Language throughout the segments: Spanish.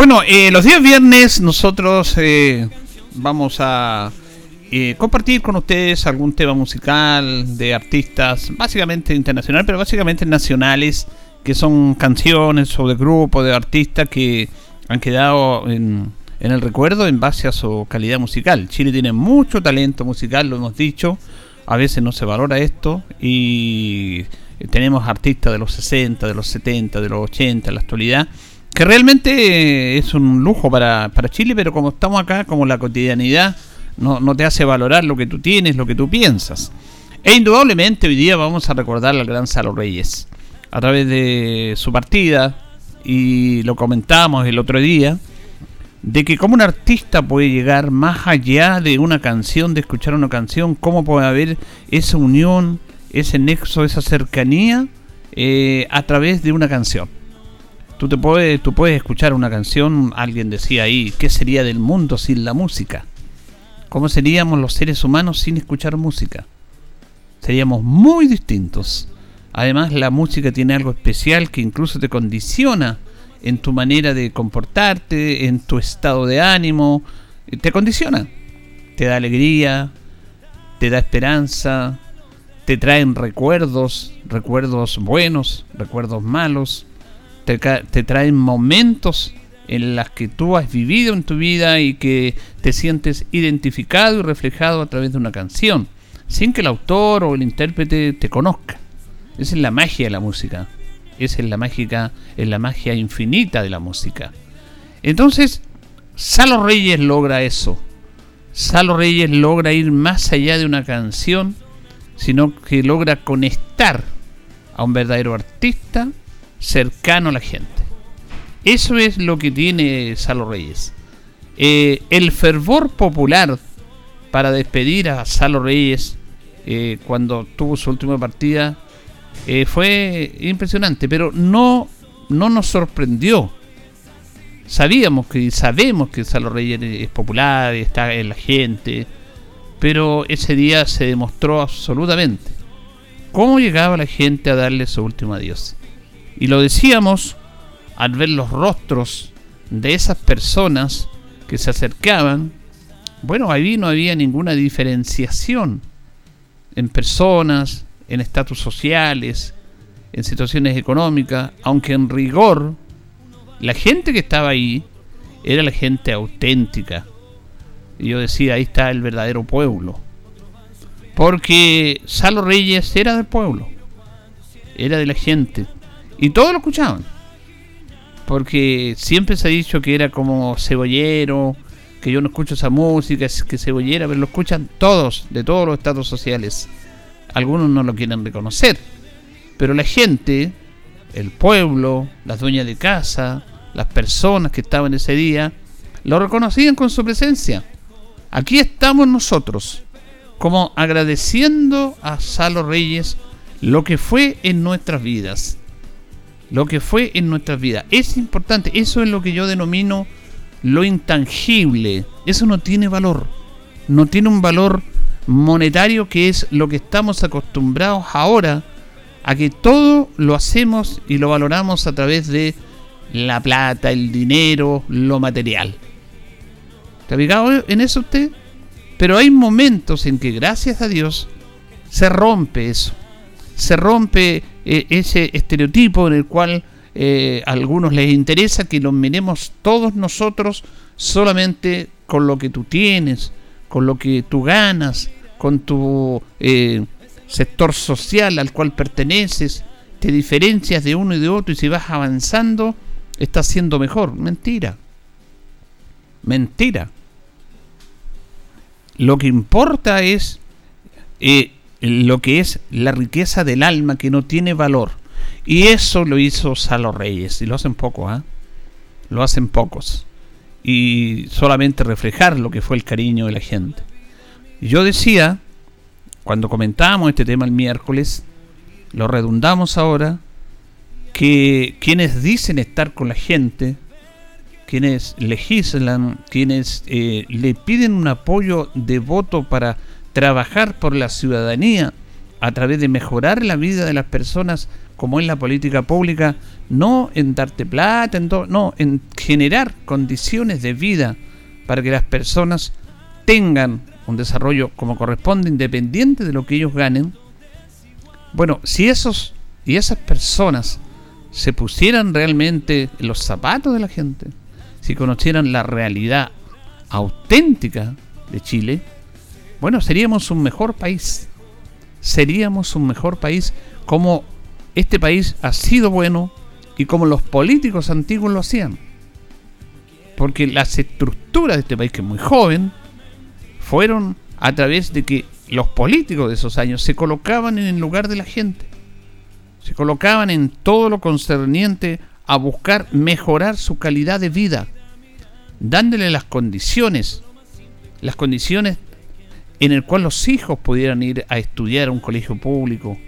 Bueno, eh, los días viernes nosotros eh, vamos a eh, compartir con ustedes algún tema musical de artistas, básicamente internacionales, pero básicamente nacionales, que son canciones o de grupos de artistas que han quedado en, el recuerdo en base a su calidad musical. Chile tiene mucho talento musical, lo hemos dicho, a veces no se valora esto y tenemos artistas de los 60, de los 70, de los 80, en la actualidad, que realmente es un lujo para, para Chile, pero como estamos acá, como la cotidianidad no, te hace valorar lo que tú tienes, lo que tú piensas. E indudablemente hoy día vamos a recordar al gran Salo Reyes a través de su partida y lo comentamos el otro día de que como un artista puede llegar más allá de una canción, de escuchar una canción, cómo puede haber esa unión, ese nexo, esa cercanía eh, a través de una canción. Tú, te puedes, tú puedes escuchar una canción, alguien decía ahí, ¿qué sería del mundo sin la música? ¿Cómo seríamos los seres humanos sin escuchar música? Seríamos muy distintos. Además, la música tiene algo especial que incluso te condiciona en tu manera de comportarte, en tu estado de ánimo. Te condiciona. Te da alegría, te da esperanza, te traen recuerdos, recuerdos buenos, recuerdos malos, te, te traen momentos en las que tú has vivido en tu vida y que te sientes identificado y reflejado a través de una canción, sin que el autor o el intérprete te conozca. Esa es la magia de la música. Esa es la mágica, es la magia infinita de la música. Entonces, Salo Reyes logra eso. Salo Reyes logra ir más allá de una canción, sino que logra conectar a un verdadero artista cercano a la gente. Eso es lo que tiene Salo Reyes. Eh, el fervor popular para despedir a Salo Reyes eh, cuando tuvo su última partida eh, fue impresionante, pero no, no nos sorprendió. Sabíamos que sabemos que Salo Reyes es popular, está en la gente, pero ese día se demostró absolutamente cómo llegaba la gente a darle su último adiós. Y lo decíamos al ver los rostros de esas personas que se acercaban, bueno, ahí no había ninguna diferenciación en personas, en estatus sociales, en situaciones económicas, aunque en rigor la gente que estaba ahí era la gente auténtica. Y yo decía, ahí está el verdadero pueblo. Porque Salo Reyes era del pueblo, era de la gente. Y todos lo escuchaban porque siempre se ha dicho que era como cebollero, que yo no escucho esa música, que cebollera, pero lo escuchan todos, de todos los estados sociales. Algunos no lo quieren reconocer, pero la gente, el pueblo, las dueñas de casa, las personas que estaban ese día, lo reconocían con su presencia. Aquí estamos nosotros, como agradeciendo a Salo Reyes lo que fue en nuestras vidas lo que fue en nuestras vidas. Es importante, eso es lo que yo denomino lo intangible. Eso no tiene valor. No tiene un valor monetario que es lo que estamos acostumbrados ahora a que todo lo hacemos y lo valoramos a través de la plata, el dinero, lo material. ¿Está fijado en eso usted? Pero hay momentos en que gracias a Dios se rompe eso. Se rompe e, ese estereotipo en el cual eh, a algunos les interesa que lo miremos todos nosotros solamente con lo que tú tienes, con lo que tú ganas, con tu eh, sector social al cual perteneces, te diferencias de uno y de otro y si vas avanzando, estás siendo mejor. Mentira. Mentira. Lo que importa es eh, lo que es la riqueza del alma que no tiene valor. Y eso lo hizo Salo Reyes. Y lo hacen pocos, ¿ah? Lo hacen pocos. Y solamente reflejar lo que fue el cariño de la gente. Yo decía, cuando comentábamos este tema el miércoles, lo redundamos ahora, que quienes dicen estar con la gente, quienes legislan, quienes eh, le piden un apoyo de voto para trabajar por la ciudadanía a través de mejorar la vida de las personas como en la política pública, no en darte plata, en no, en generar condiciones de vida para que las personas tengan un desarrollo como corresponde, independiente de lo que ellos ganen. Bueno, si esos y esas personas se pusieran realmente en los zapatos de la gente, si conocieran la realidad auténtica de Chile, bueno, seríamos un mejor país. Seríamos un mejor país como este país ha sido bueno y como los políticos antiguos lo hacían. Porque las estructuras de este país, que es muy joven, fueron a través de que los políticos de esos años se colocaban en el lugar de la gente. Se colocaban en todo lo concerniente a buscar mejorar su calidad de vida, dándole las condiciones, las condiciones en el cual los hijos pudieran ir a estudiar a un colegio público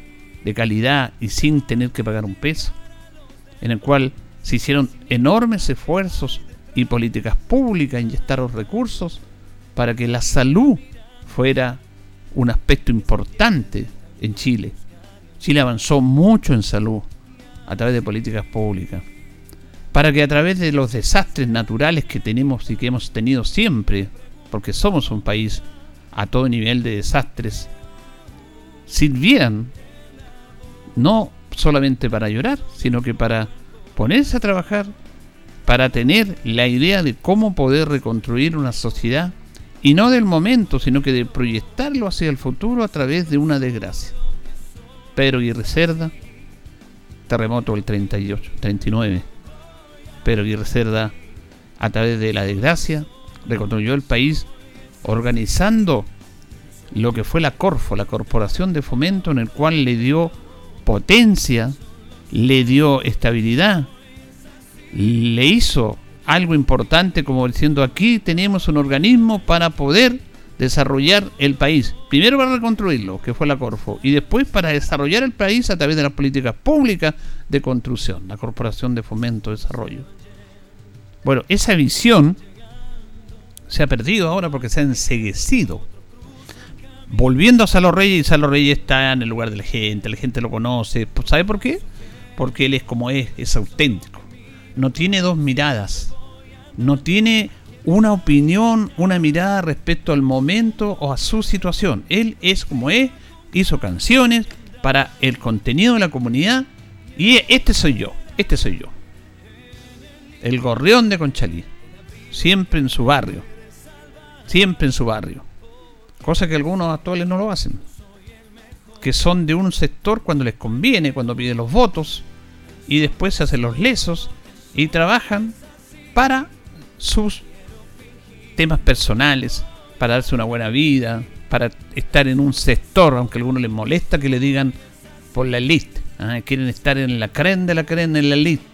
de calidad y sin tener que pagar un peso, en el cual se hicieron enormes esfuerzos y políticas públicas inyectaron recursos para que la salud fuera un aspecto importante en Chile. Chile avanzó mucho en salud a través de políticas públicas, para que a través de los desastres naturales que tenemos y que hemos tenido siempre, porque somos un país a todo nivel de desastres sirvieran no solamente para llorar, sino que para ponerse a trabajar, para tener la idea de cómo poder reconstruir una sociedad y no del momento, sino que de proyectarlo hacia el futuro a través de una desgracia. Pedro Aguirre Cerda, terremoto del 38, 39. Pedro Aguirre Cerda, a través de la desgracia, reconstruyó el país organizando lo que fue la Corfo, la Corporación de Fomento, en el cual le dio potencia, le dio estabilidad, le hizo algo importante como diciendo aquí tenemos un organismo para poder desarrollar el país. Primero para reconstruirlo, que fue la Corfo, y después para desarrollar el país a través de las políticas públicas de construcción, la Corporación de Fomento y Desarrollo. Bueno, esa visión se ha perdido ahora porque se ha enseguecido. Volviendo a Salo Reyes, y Salo Reyes está en el lugar de la gente, la gente lo conoce. ¿Sabe por qué? Porque él es como es, es auténtico. No tiene dos miradas. No tiene una opinión, una mirada respecto al momento o a su situación. Él es como es, hizo canciones para el contenido de la comunidad y este soy yo, este soy yo. El gorrión de Conchalí, siempre en su barrio siempre en su barrio. Cosa que algunos actuales no lo hacen. Que son de un sector cuando les conviene, cuando piden los votos, y después se hacen los lesos y trabajan para sus temas personales, para darse una buena vida, para estar en un sector, aunque a algunos les molesta que le digan por la elite. ¿ah? Quieren estar en la creen de la creen en la elite.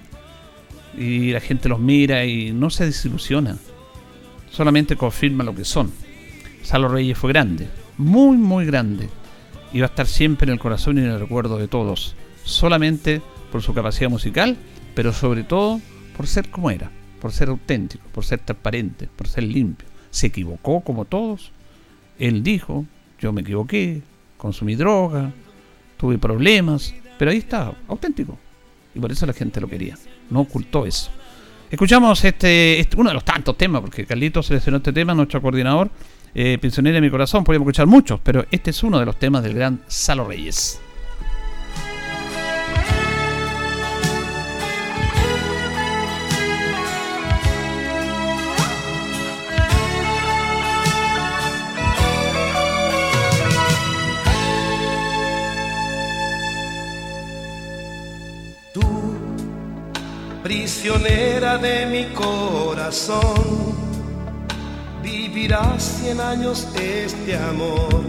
Y la gente los mira y no se desilusiona solamente confirma lo que son. Salo Reyes fue grande, muy, muy grande. Y va a estar siempre en el corazón y en el recuerdo de todos. Solamente por su capacidad musical, pero sobre todo por ser como era, por ser auténtico, por ser transparente, por ser limpio. Se equivocó como todos. Él dijo, yo me equivoqué, consumí droga, tuve problemas, pero ahí está, auténtico. Y por eso la gente lo quería. No ocultó eso. Escuchamos este, este, uno de los tantos temas, porque Carlitos seleccionó este tema, nuestro coordinador, eh, Pensionera de mi corazón, podríamos escuchar muchos, pero este es uno de los temas del gran Salo Reyes. Prisionera de mi corazón. Vivirá cien años este amor,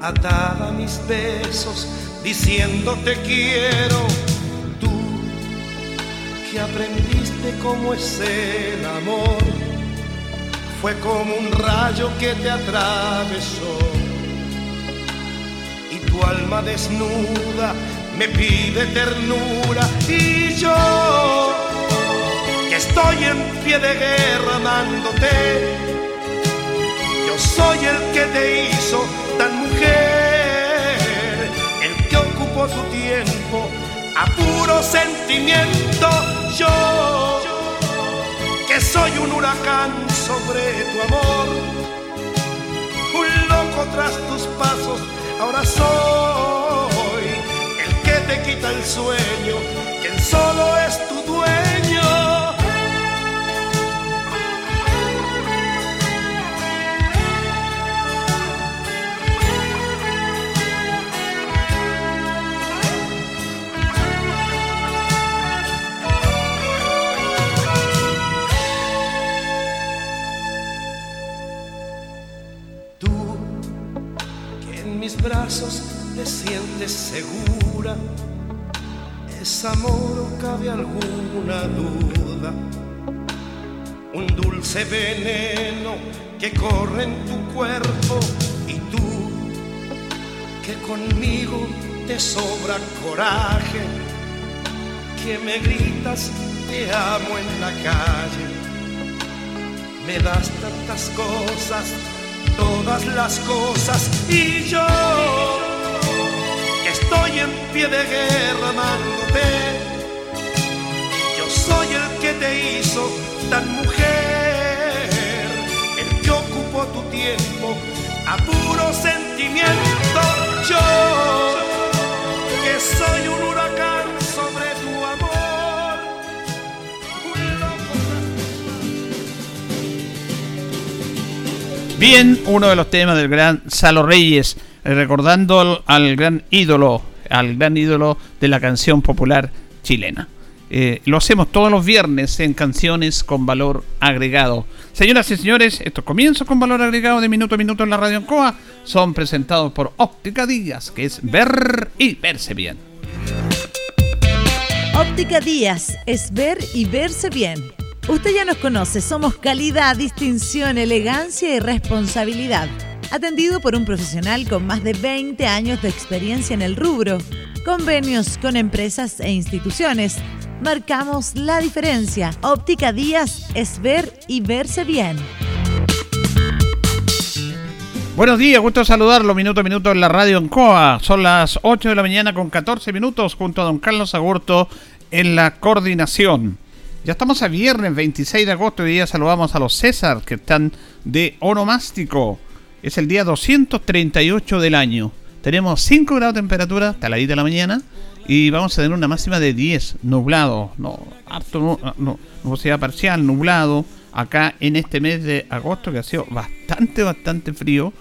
atada a mis besos, diciendo te quiero. Tú que aprendiste cómo es el amor, fue como un rayo que te atravesó. Y tu alma desnuda me pide ternura y yo que estoy en pie de guerra amándote, yo soy el que te hizo tan mujer, el que ocupó tu tiempo a puro sentimiento, yo que soy un huracán sobre tu amor, un loco tras tus pasos, ahora soy te quita el sueño, quien solo es tu dueño. Tú, que en mis brazos te sientes segura ¿Es amor o cabe alguna duda? Un dulce veneno que corre en tu cuerpo y tú que conmigo te sobra coraje, que me gritas te amo en la calle, me das tantas cosas, todas las cosas y yo estoy en pie de guerra amándote. Yo soy el que te hizo tan mujer, el que ocupó tu tiempo a puro sentimiento. Yo, que soy un huracán Bien, uno de los temas del gran Salo Reyes eh, recordando al, gran ídolo, al gran ídolo de la canción popular chilena. Eh, lo hacemos todos los viernes en canciones con valor agregado. Señoras y señores, estos comienzos con valor agregado de minuto a minuto en la radio Coa son presentados por Óptica Díaz, que es ver y verse bien. Óptica Díaz es ver y verse bien. Usted ya nos conoce, somos calidad, distinción, elegancia y responsabilidad atendido por un profesional con más de 20 años de experiencia en el rubro. Convenios con empresas e instituciones. Marcamos la diferencia. Óptica Díaz es ver y verse bien. Buenos días, gusto saludarlo minuto a minuto en la radio en COA. Son las 8 de la mañana con 14 minutos junto a don Carlos Agurto en la coordinación. Ya estamos a viernes 26 de agosto y día saludamos a los César que están de onomástico. Es el día 238 del año. Tenemos 5 grados de temperatura, taladita de la mañana, y vamos a tener una máxima de 10, nublado, no, harto, no, nubosidad parcial, nublado, acá en este mes de agosto que ha sido bastante, bastante frío.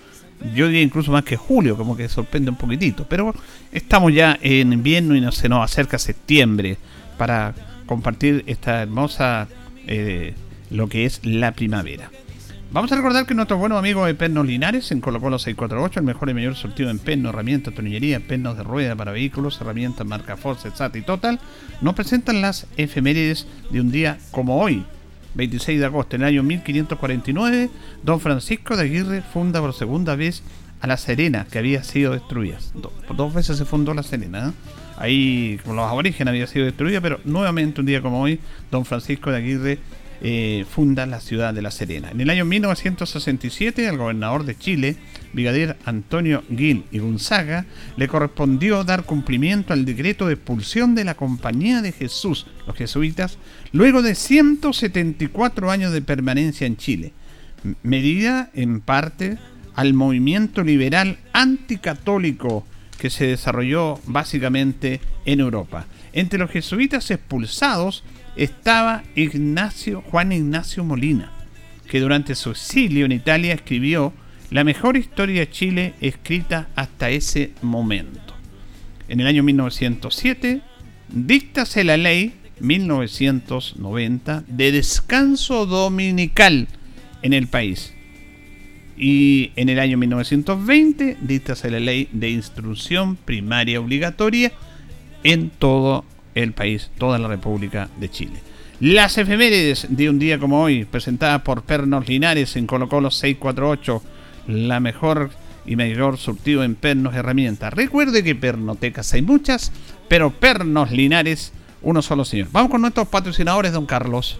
Yo diría incluso más que julio, como que sorprende un poquitito. Pero estamos ya en invierno y no, se nos acerca septiembre para compartir esta hermosa, eh, lo que es la primavera. Vamos a recordar que nuestros buenos amigos de Pernos Linares en Colo Colo 648, el mejor y mayor sortido en pernos, herramientas, tonillería, pernos de rueda para vehículos, herramientas marca Force, SAT y Total, nos presentan las efemérides de un día como hoy, 26 de agosto, en el año 1549, don Francisco de Aguirre funda por segunda vez a La Serena, que había sido destruida. dos veces se fundó La Serena. ¿eh? Ahí, como los aborígenes, había sido destruida, pero nuevamente un día como hoy, don Francisco de Aguirre eh, funda la ciudad de La Serena. En el año 1967, al gobernador de Chile, brigadier Antonio Gil y Gonzaga, le correspondió dar cumplimiento al decreto de expulsión de la Compañía de Jesús, los jesuitas, luego de 174 años de permanencia en Chile, medida en parte al movimiento liberal anticatólico que se desarrolló básicamente en Europa. Entre los jesuitas expulsados estaba Ignacio, Juan Ignacio Molina, que durante su exilio en Italia escribió la mejor historia de Chile escrita hasta ese momento. En el año 1907, díctase la ley 1990 de descanso dominical en el país. Y en el año 1920 dictase la ley de instrucción primaria obligatoria en todo el país, toda la República de Chile. Las efemérides de un día como hoy, presentadas por Pernos Linares en Colo Colo 648, la mejor y mayor surtido en pernos herramientas. Recuerde que pernotecas hay muchas, pero Pernos Linares, uno solo señor. Vamos con nuestros patrocinadores, don Carlos.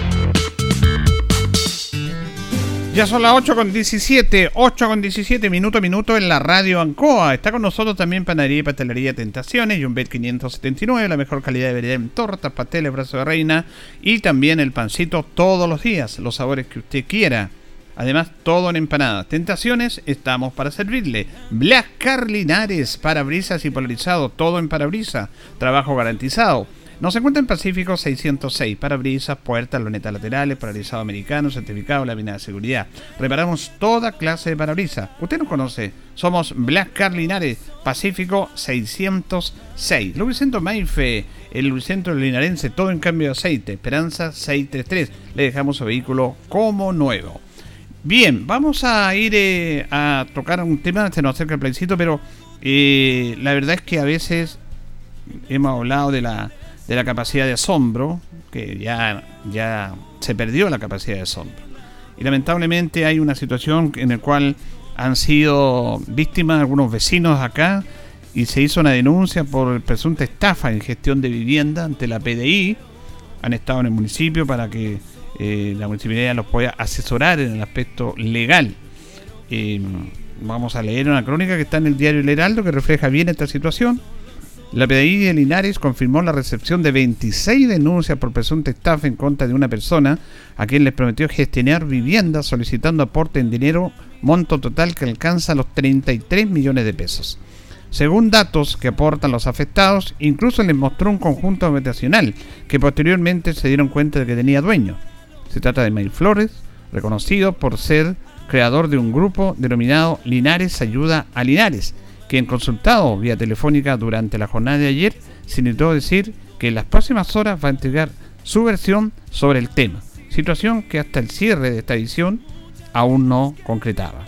Ya son las 8 con 17, 8 con 17, minuto a minuto en la radio Ancoa. Está con nosotros también Panadería y Pastelería Tentaciones, Jumbet 579, la mejor calidad de variedad en tortas, pasteles, brazo de reina y también el pancito todos los días, los sabores que usted quiera. Además, todo en empanadas. Tentaciones, estamos para servirle. Black Carlinares, parabrisas y polarizado, todo en parabrisa. Trabajo garantizado. Nos encuentra en Pacífico 606, parabrisas, puertas, lunetas laterales, paralizado americano, certificado, lámina de seguridad. Reparamos toda clase de parabrisas. Usted nos conoce, somos Black Car Linares, Pacífico 606. Lubricentro Maife, el lubricentro linarense, todo en cambio de aceite, Esperanza 633. Le dejamos su vehículo como nuevo. Bien, vamos a ir eh, a tocar un tema, se nos acerca el plebiscito, pero eh, la verdad es que a veces hemos hablado de la de la capacidad de asombro, que ya, ya se perdió la capacidad de asombro. Y lamentablemente hay una situación en la cual han sido víctimas algunos vecinos acá y se hizo una denuncia por presunta estafa en gestión de vivienda ante la PDI. Han estado en el municipio para que eh, la municipalidad los pueda asesorar en el aspecto legal. Eh, vamos a leer una crónica que está en el diario El Heraldo que refleja bien esta situación. La PDI de Linares confirmó la recepción de 26 denuncias por presunta estafa en contra de una persona a quien les prometió gestionar viviendas solicitando aporte en dinero, monto total que alcanza los 33 millones de pesos. Según datos que aportan los afectados, incluso les mostró un conjunto habitacional que posteriormente se dieron cuenta de que tenía dueño. Se trata de Mail Flores, reconocido por ser creador de un grupo denominado Linares Ayuda a Linares, quien consultado vía telefónica durante la jornada de ayer, se intentó decir que en las próximas horas va a entregar su versión sobre el tema, situación que hasta el cierre de esta edición aún no concretaba.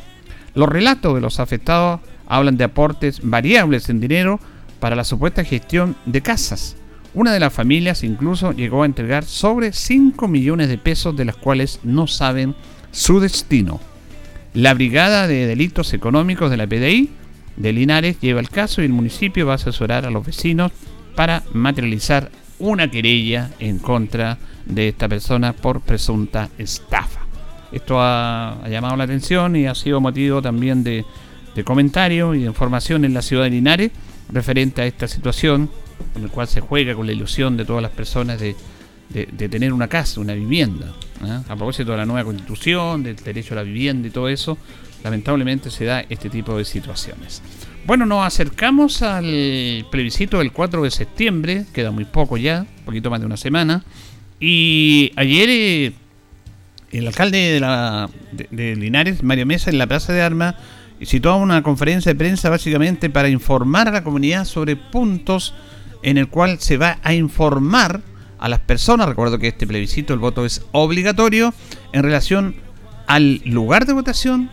Los relatos de los afectados hablan de aportes variables en dinero para la supuesta gestión de casas. Una de las familias incluso llegó a entregar sobre 5 millones de pesos de las cuales no saben su destino. La Brigada de Delitos Económicos de la PDI de Linares lleva el caso y el municipio va a asesorar a los vecinos para materializar una querella en contra de esta persona por presunta estafa. Esto ha, llamado la atención y ha sido motivo también de, de comentarios y de información en la ciudad de Linares referente a esta situación, en la cual se juega con la ilusión de todas las personas de, tener una casa, una vivienda. ¿eh? A propósito de la nueva constitución, del derecho a la vivienda y todo eso, lamentablemente se da este tipo de situaciones. Bueno, nos acercamos al plebiscito del 4 de septiembre, queda muy poco ya, poquito más de una semana, y ayer eh, el alcalde de, la, Linares, Mario Mesa, en la Plaza de Armas, citó una conferencia de prensa básicamente para informar a la comunidad sobre puntos en el cual se va a informar a las personas, recuerdo que este plebiscito, el voto es obligatorio, en relación al lugar de votación,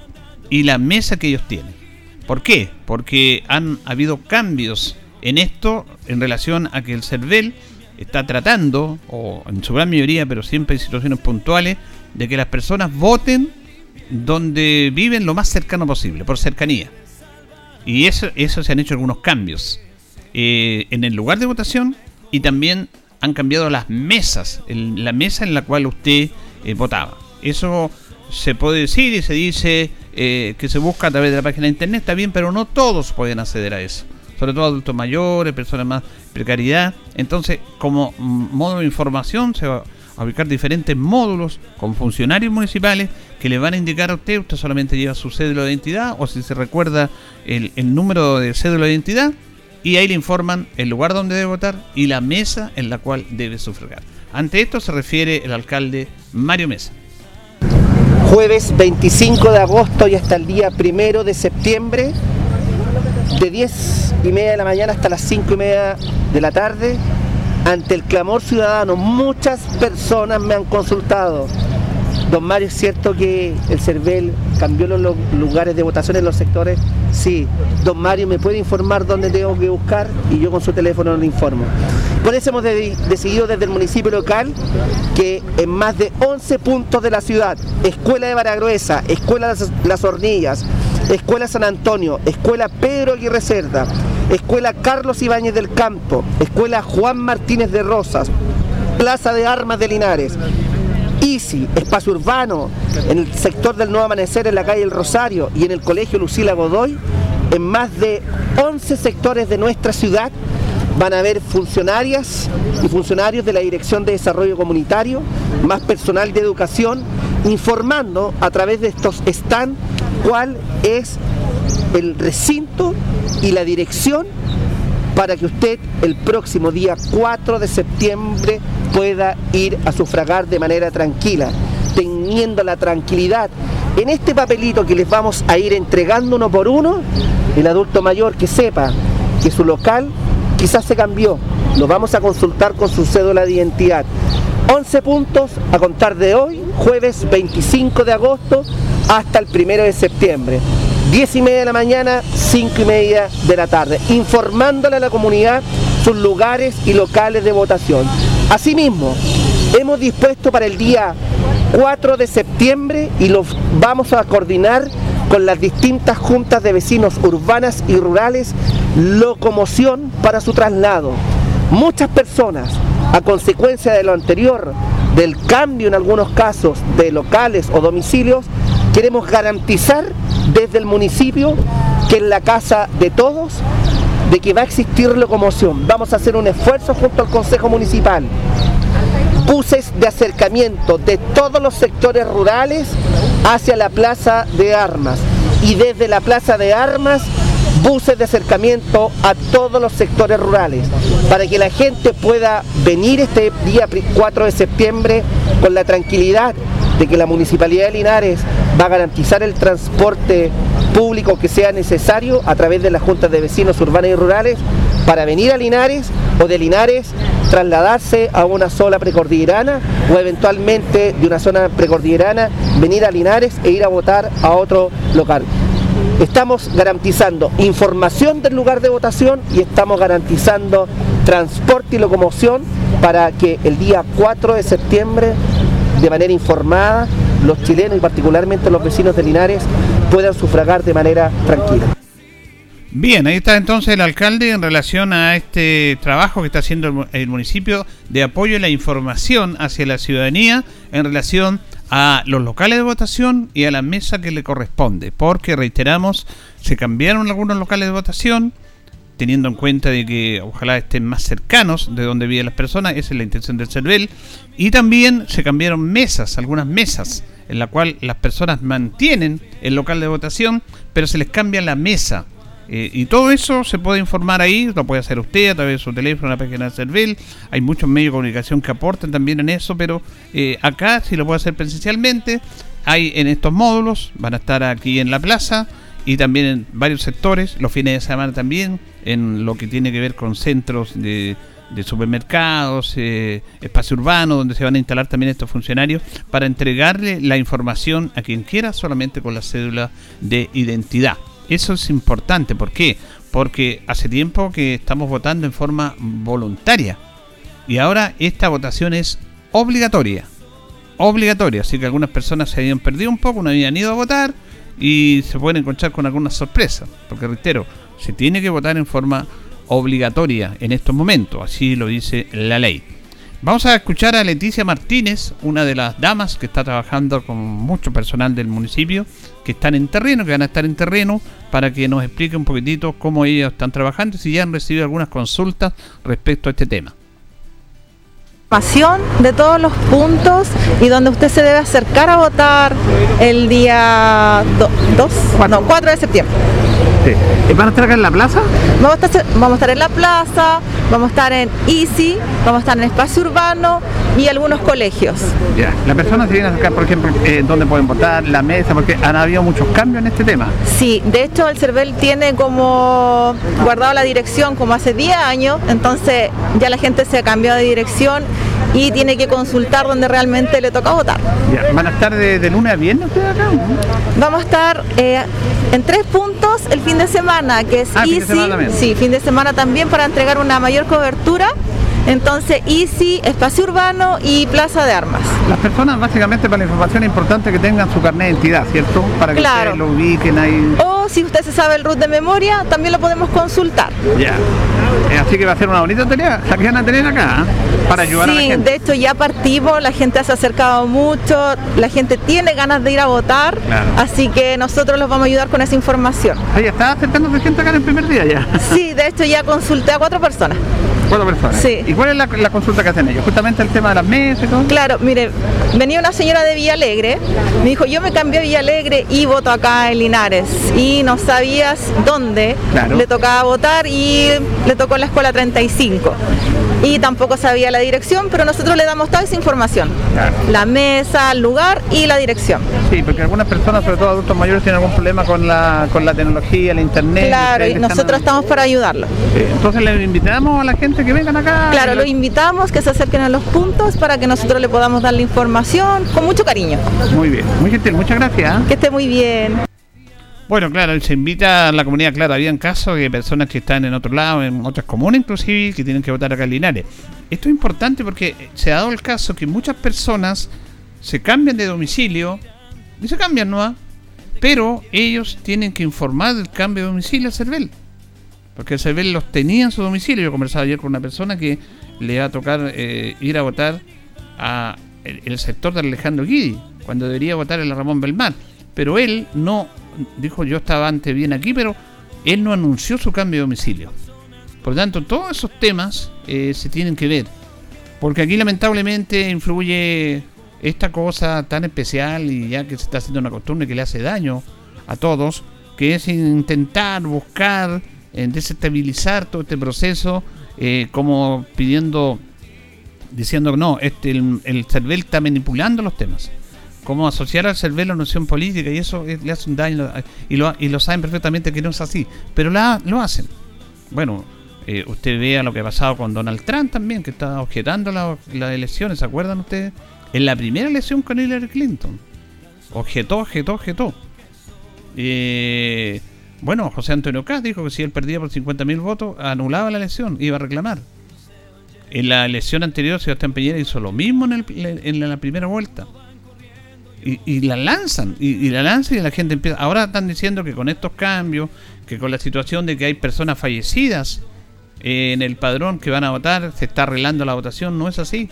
y la mesa que ellos tienen. ¿Por qué? Porque han habido cambios en esto en relación a que el CERVEL está tratando, o en su gran mayoría, pero siempre en situaciones puntuales, de que las personas voten donde viven lo más cercano posible, por cercanía. Y eso, eso se han hecho algunos cambios eh, en el lugar de votación y también han cambiado las mesas, la mesa en la cual usted eh, votaba. Eso se puede decir y se dice eh, que se busca a través de la página de internet, está bien, pero no todos pueden acceder a eso. Sobre todo adultos mayores, personas más precariedad. Entonces, como modo de información, se va a ubicar diferentes módulos con funcionarios municipales que le van a indicar a usted, usted solamente lleva su cédula de identidad o si se recuerda el, el número de cédula de identidad y ahí le informan el lugar donde debe votar y la mesa en la cual debe sufragar. Ante esto se refiere el alcalde Mario Mesa. Jueves 25 de agosto y hasta el día primero de septiembre, de 10 y media de la mañana hasta las 5 y media de la tarde, ante el clamor ciudadano, muchas personas me han consultado Don Mario, ¿es cierto que el CERVEL cambió los lugares de votación en los sectores? Sí. Don Mario, ¿me puede informar dónde tengo que buscar? Y yo con su teléfono le informo. Por eso hemos decidido desde el municipio local que en más de 11 puntos de la ciudad, Escuela de Baragruesa, Escuela Las Hornillas, Escuela San Antonio, Escuela Pedro Aguirre Cerda, Escuela Carlos Ibáñez del Campo, Escuela Juan Martínez de Rosas, Plaza de Armas de Linares, ICI, espacio urbano, en el sector del Nuevo Amanecer, en la calle El Rosario y en el Colegio Lucila Godoy, en más de 11 sectores de nuestra ciudad van a haber funcionarias y funcionarios de la Dirección de Desarrollo Comunitario, más personal de educación, informando a través de estos stands cuál es el recinto y la dirección para que usted el próximo día 4 de septiembre pueda ir a sufragar de manera tranquila, teniendo la tranquilidad. En este papelito que les vamos a ir entregando uno por uno, el adulto mayor que sepa que su local quizás se cambió, lo vamos a consultar con su cédula de identidad. 11 puntos a contar de hoy, jueves 25 de agosto, hasta el 1 de septiembre. 10 y media de la mañana, 5 y media de la tarde, informándole a la comunidad sus lugares y locales de votación. Asimismo, hemos dispuesto para el día 4 de septiembre y los vamos a coordinar con las distintas juntas de vecinos urbanas y rurales locomoción para su traslado. Muchas personas, a consecuencia de lo anterior, del cambio en algunos casos de locales o domicilios, queremos garantizar desde el municipio que en la casa de todos, de que va a existir locomoción. Vamos a hacer un esfuerzo junto al Consejo Municipal. Buses de acercamiento de todos los sectores rurales hacia la Plaza de Armas. Y desde la Plaza de Armas buses de acercamiento a todos los sectores rurales, para que la gente pueda venir este día 4 de septiembre con la tranquilidad de que la Municipalidad de Linares va a garantizar el transporte público que sea necesario a través de las juntas de vecinos urbanos y rurales para venir a Linares o de Linares trasladarse a una sola precordillerana o eventualmente de una zona precordillerana venir a Linares e ir a votar a otro local. Estamos garantizando información del lugar de votación y estamos garantizando transporte y locomoción para que el día 4 de septiembre de manera informada, los chilenos y particularmente los vecinos de Linares puedan sufragar de manera tranquila. Bien, ahí está entonces el alcalde en relación a este trabajo que está haciendo el municipio de apoyo a la información hacia la ciudadanía en relación a los locales de votación y a la mesa que le corresponde, porque reiteramos, se cambiaron algunos locales de votación, teniendo en cuenta de que ojalá estén más cercanos de donde viven las personas, esa es la intención del CERVEL, y también se cambiaron mesas, algunas mesas, en la cual las personas mantienen el local de votación, pero se les cambia la mesa. Eh, y todo eso se puede informar ahí, lo puede hacer usted a través de su teléfono, la página de CERVEL. Hay muchos medios de comunicación que aportan también en eso, pero eh, acá si lo puede hacer presencialmente. Hay en estos módulos, van a estar aquí en la plaza y también en varios sectores, los fines de semana también, en lo que tiene que ver con centros de, de supermercados, eh, espacio urbano, donde se van a instalar también estos funcionarios, para entregarle la información a quien quiera solamente con la cédula de identidad. Eso es importante, ¿por qué? Porque hace tiempo que estamos votando en forma voluntaria y ahora esta votación es obligatoria. Obligatoria, así que algunas personas se habían perdido un poco, no habían ido a votar y se pueden encontrar con algunas sorpresas, porque reitero, se tiene que votar en forma obligatoria en estos momentos, así lo dice la ley. Vamos a escuchar a Leticia Martínez, una de las damas que está trabajando con mucho personal del municipio, que están en terreno, que van a estar en terreno, para que nos explique un poquitito cómo ellos están trabajando y si ya han recibido algunas consultas respecto a este tema de todos los puntos y donde usted se debe acercar a votar el día 2, no, 4 de septiembre. Sí. ¿Van a estar acá en la plaza? Vamos a, estar, vamos a estar en la plaza, vamos a estar en Easy, vamos a estar en espacio urbano y algunos colegios. Ya, las personas se vienen a acercar, por ejemplo, eh, dónde pueden votar, la mesa, porque han habido muchos cambios en este tema. Sí, de hecho el CERVEL tiene como guardado la dirección como hace 10 años, entonces ya la gente se ha cambiado de dirección y tiene que consultar donde realmente le toca votar. ¿Van a estar de, lunes a viernes ustedes acá? Vamos a estar eh, en tres puntos el fin de semana, que es ah, Easy, sí, fin de semana también para entregar una mayor cobertura entonces, Easy, Espacio Urbano y Plaza de Armas. Las personas, básicamente, para la información es importante que tengan su carnet de identidad, ¿cierto? Para que ustedes lo ubiquen ahí. O si usted se sabe el root de memoria, también lo podemos consultar. Ya. Así que va a ser una bonita tarea, la que van a tener acá, ¿eh? para ayudar a la gente. de hecho ya partimos, la gente se ha acercado mucho, la gente tiene ganas de ir a votar, así que nosotros los vamos a ayudar con esa información. Ahí está acercándose gente acá en el primer día ya. Sí, de hecho ya consulté a cuatro personas. Cuatro personas. Sí. ¿Y cuál es la, consulta que hacen ellos? Justamente el tema de las mesas y todo. Claro, mire, venía una señora de Villa Alegre, me dijo, yo me cambié a Villa Alegre y voto acá en Linares. Y no sabías dónde le tocaba votar y le tocó en la escuela 35. Y tampoco sabía la dirección, pero nosotros le damos toda esa información. La mesa, el lugar y la dirección. Sí, porque algunas personas, sobre todo adultos mayores, tienen algún problema con la, con la tecnología, el internet. Claro, y nosotros estamos para ayudarlos. Entonces le invitamos a la gente que vengan acá. Claro, lo invitamos, que se acerquen a los puntos para que nosotros le podamos dar la información con mucho cariño. Muy bien, muy gentil, muchas gracias. ¿eh? Que esté muy bien. Bueno, claro, se invita a la comunidad, claro, había casos de personas que están en otro lado, en otras comunas inclusive, que tienen que votar acá en Linares. Esto es importante porque se ha dado el caso que muchas personas se cambian de domicilio y se cambian, ¿no? Pero ellos tienen que informar del cambio de domicilio a CERVEL. Porque el CERVEL los tenía en su domicilio. Yo conversaba ayer con una persona que le va a tocar eh, ir a votar a el, sector de Alejandro Guidi, cuando debería votar en la Ramón Belmar. Pero él no, dijo yo estaba antes bien aquí, pero él no anunció su cambio de domicilio. Por lo tanto, todos esos temas eh, se tienen que ver. Porque aquí lamentablemente influye esta cosa tan especial y ya que se está haciendo una costumbre que le hace daño a todos, que es intentar buscar en desestabilizar todo este proceso, eh, como pidiendo, diciendo no, este, el, el CERVEL está manipulando los temas. Como asociar al CERVEL a noción política y eso le hace un daño y lo, y lo saben perfectamente que no es así, pero la, lo hacen. Bueno, eh, usted vea lo que ha pasado con Donald Trump también, que está objetando las elecciones, ¿se acuerdan ustedes? En la primera elección con Hillary Clinton. Objetó, objetó, objetó. Eh, bueno, José Antonio Caz dijo que si él perdía por 50.000 votos, anulaba la elección, iba a reclamar. En la elección anterior, Sebastián Peñera hizo lo mismo en, en la primera vuelta. Y, la lanzan, y, la lanzan y la gente empieza. Ahora están diciendo que con estos cambios, que con la situación de que hay personas fallecidas en el padrón que van a votar, se está arreglando la votación. No es así.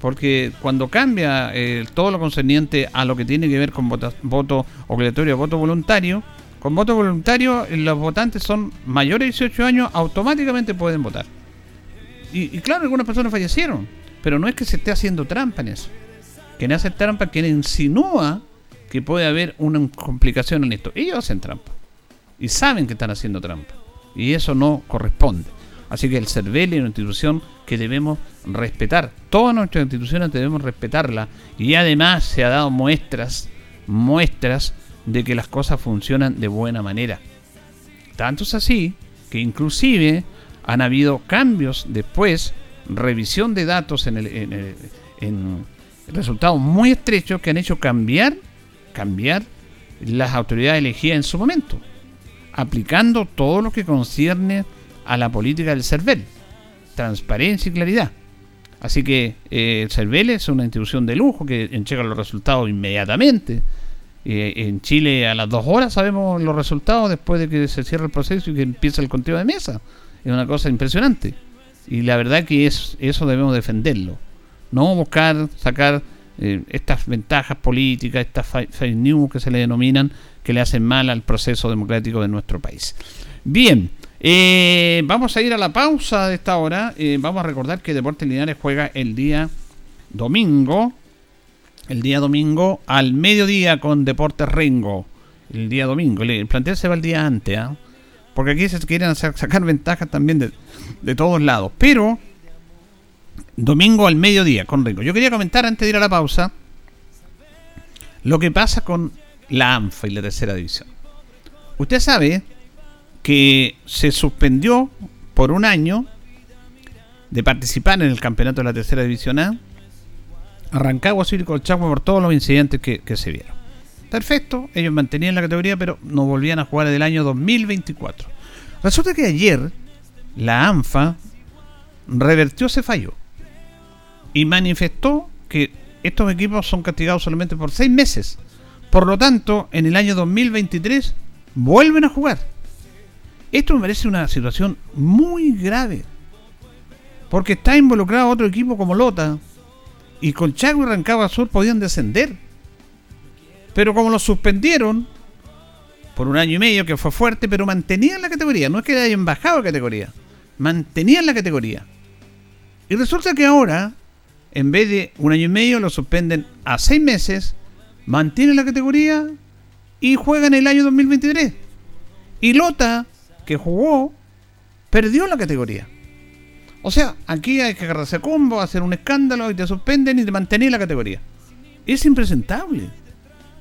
Porque cuando cambia eh, todo lo concerniente a lo que tiene que ver con voto obligatorio o voto voluntario, con voto voluntario, los votantes son mayores de 18 años, automáticamente pueden votar. Y, claro, algunas personas fallecieron, pero no es que se esté haciendo trampa en eso. Quien hace trampa, quien insinúa que puede haber una complicación en esto. Ellos hacen trampa. Y saben que están haciendo trampa. Y eso no corresponde. Así que el CERVEL es una institución que debemos respetar. Todas nuestras instituciones debemos respetarla. Y además se ha dado muestras, muestras de que las cosas funcionan de buena manera. Tanto es así que inclusive han habido cambios después revisión de datos en, el, en, resultados muy estrechos que han hecho cambiar, cambiar las autoridades elegidas en su momento, aplicando todo lo que concierne a la política del CERVEL, transparencia y claridad. Así que eh, el CERVEL es una institución de lujo que entrega los resultados inmediatamente. Eh, en Chile a las dos horas sabemos los resultados después de que se cierre el proceso y que empieza el conteo de mesa. Es una cosa impresionante. Y la verdad que es, eso debemos defenderlo. No buscar sacar eh, estas ventajas políticas, estas fake news que se le denominan, que le hacen mal al proceso democrático de nuestro país. Bien, eh, vamos a ir a la pausa de esta hora. Eh, vamos a recordar que Deportes Linares juega el día domingo. El día domingo al mediodía con Deportes Rengo. El día domingo. El plantel se va el día antes. ¿ah? Porque aquí se quieren sacar ventajas también de, de todos lados. Pero domingo al mediodía con Rengo. Yo quería comentar antes de ir a la pausa lo que pasa con la ANFA y la tercera división. Usted sabe que se suspendió por un año de participar en el campeonato de la tercera división A, Arrancagua, y Colchagua por todos los incidentes que, se vieron. Perfecto, ellos mantenían la categoría, pero no volvían a jugar el año 2024. Resulta que ayer la ANFA revertió ese fallo y manifestó que estos equipos son castigados solamente por seis meses. Por lo tanto, en el año 2023 vuelven a jugar. Esto me parece una situación muy grave. Porque está involucrado otro equipo como Lota. Y Colchago y Rancagua Sur podían descender. Pero como lo suspendieron por un año y medio, que fue fuerte, pero mantenían la categoría. No es que hayan bajado la categoría. Mantenían la categoría. Y resulta que ahora, en vez de un año y medio, lo suspenden a seis meses, mantienen la categoría y juegan el año 2023. Y Lota que jugó perdió la categoría. O sea, aquí hay que agarrarse a combo, hacer un escándalo y te suspenden y te mantener la categoría. Es impresentable.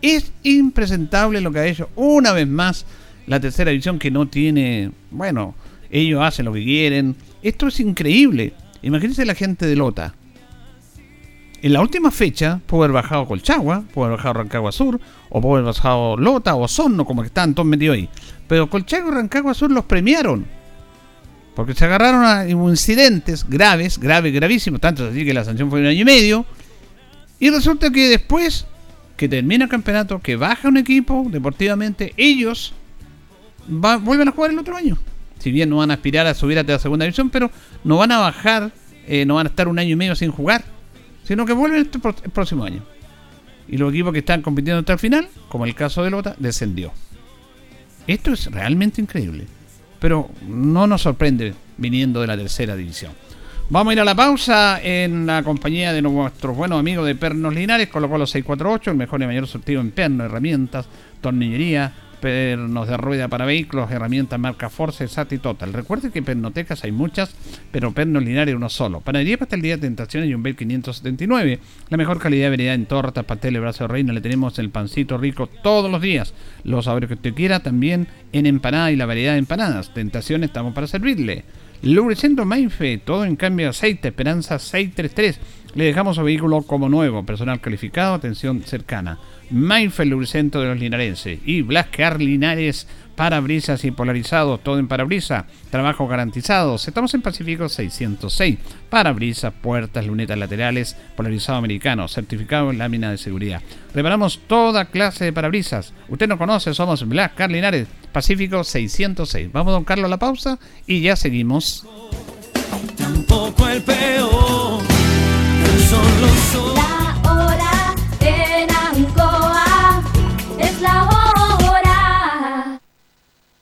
Es impresentable lo que ha hecho una vez más la tercera división que no tiene, bueno, ellos hacen lo que quieren. Esto es increíble. Imagínense la gente de Lota. En la última fecha pudo haber bajado Colchagua, pudo haber bajado Rancagua Sur, o pudo haber bajado Lota o Sonno, como que están todos metidos ahí. Pero Colchagua y Rancagua Sur los premiaron. Porque se agarraron a incidentes graves, graves, gravísimos, tanto así que la sanción fue un año y medio. Y resulta que después que termina el campeonato, que baja un equipo deportivamente, ellos vuelven a jugar el otro año. Si bien no van a aspirar a subir a la segunda división, pero no van a bajar, eh, no van a estar un año y medio sin jugar, sino que vuelven este el próximo año. Y los equipos que están compitiendo hasta el final, como el caso de Lota, descendió. Esto es realmente increíble. Pero no nos sorprende viniendo de la tercera división. Vamos a ir a la pausa en la compañía de nuestros buenos amigos de Pernos Linares, colocó los 648, el mejor y mayor sortido en pernos, herramientas, tornillería, pernos de rueda para vehículos, herramientas marca Force, SAT y Total. Recuerde que pernotecas hay muchas, pero pernos Linares uno solo. Panadería Pastelería Tentaciones y un Bel 579. La mejor calidad de variedad en tortas, pasteles, brazo de reina. Le tenemos el pancito rico todos los días. Los sabores que usted quiera también en empanada y la variedad de empanadas. Tentaciones estamos para servirle. Lubricento Mainfe, todo en cambio aceite, Esperanza 633. Le dejamos su vehículo como nuevo, personal calificado, atención cercana. Mainfe, lubricento de los linarenses. Y Blascar Linares, parabrisas y polarizados, todo en parabrisa. Trabajo garantizado. Estamos en Pacífico 606. Parabrisas, puertas, lunetas laterales, polarizado americano, certificado en lámina de seguridad. Reparamos toda clase de parabrisas. Usted nos conoce, somos Blascar Linares. Pacífico 606. Vamos, don Carlos, a la pausa y ya seguimos. Tampoco el peor.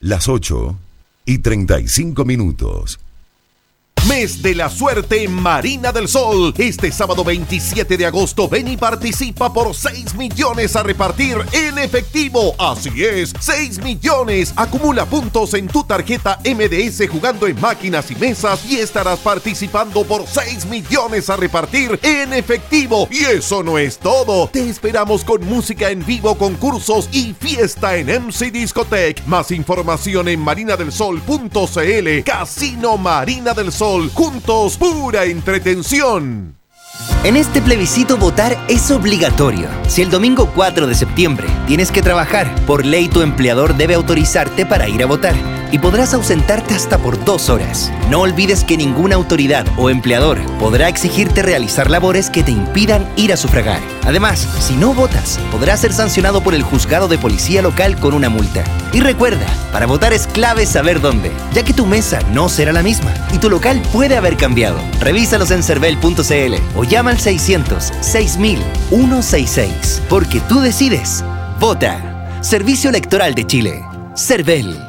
Las 8 y 35 minutos. Mes de la suerte Marina del Sol. Este sábado 27 de agosto ven y participa por 6 millones a repartir en efectivo. Así es, 6 millones. Acumula puntos en tu tarjeta MDS jugando en máquinas y mesas y estarás participando por 6 millones a repartir en efectivo. Y eso no es todo. Te esperamos con música en vivo, concursos y fiesta en MC Discotech. Más información en marinadelsol.cl. Casino Marina del Sol Juntos pura entretención. En este plebiscito votar es obligatorio. Si el domingo 4 de septiembre tienes que trabajar, por ley tu empleador debe autorizarte para ir a votar y podrás ausentarte hasta por dos horas. No olvides que ninguna autoridad o empleador podrá exigirte realizar labores que te impidan ir a sufragar. Además, si no votas, podrás ser sancionado por el juzgado de policía local con una multa. Y recuerda, para votar es clave saber dónde, ya que tu mesa no será la misma y tu local puede haber cambiado. Revísalos en cervel.cl o llama al 600 6000 166, porque tú decides. Vota. Servicio Electoral de Chile. Cervel.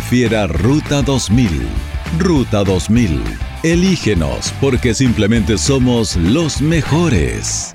Prefiera Ruta 2000. Ruta 2000. Elígenos porque simplemente somos los mejores.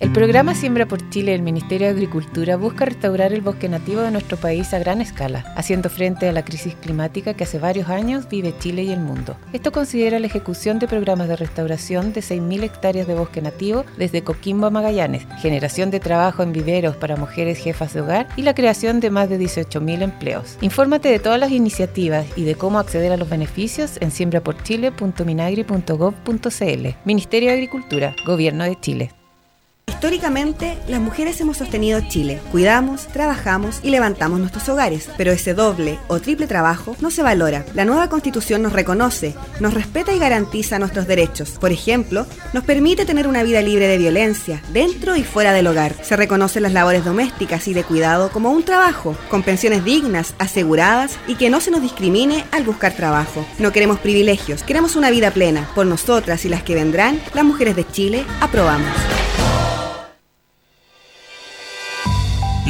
El programa Siembra por Chile del Ministerio de Agricultura busca restaurar el bosque nativo de nuestro país a gran escala, haciendo frente a la crisis climática que hace varios años vive Chile y el mundo. Esto considera la ejecución de programas de restauración de 6.000 hectáreas de bosque nativo desde Coquimbo a Magallanes, generación de trabajo en viveros para mujeres jefas de hogar y la creación de más de 18.000 empleos. Infórmate de todas las iniciativas y de cómo acceder a los beneficios en siembraporchile.minagri.gov.cl. Ministerio de Agricultura, Gobierno de Chile. Históricamente, las mujeres hemos sostenido Chile. Cuidamos, trabajamos y levantamos nuestros hogares. Pero ese doble o triple trabajo no se valora. La nueva constitución nos reconoce, nos respeta y garantiza nuestros derechos. Por ejemplo, nos permite tener una vida libre de violencia, dentro y fuera del hogar. Se reconocen las labores domésticas y de cuidado como un trabajo, con pensiones dignas, aseguradas y que no se nos discrimine al buscar trabajo. No queremos privilegios, queremos una vida plena. Por nosotras y las que vendrán, las mujeres de Chile, aprobamos.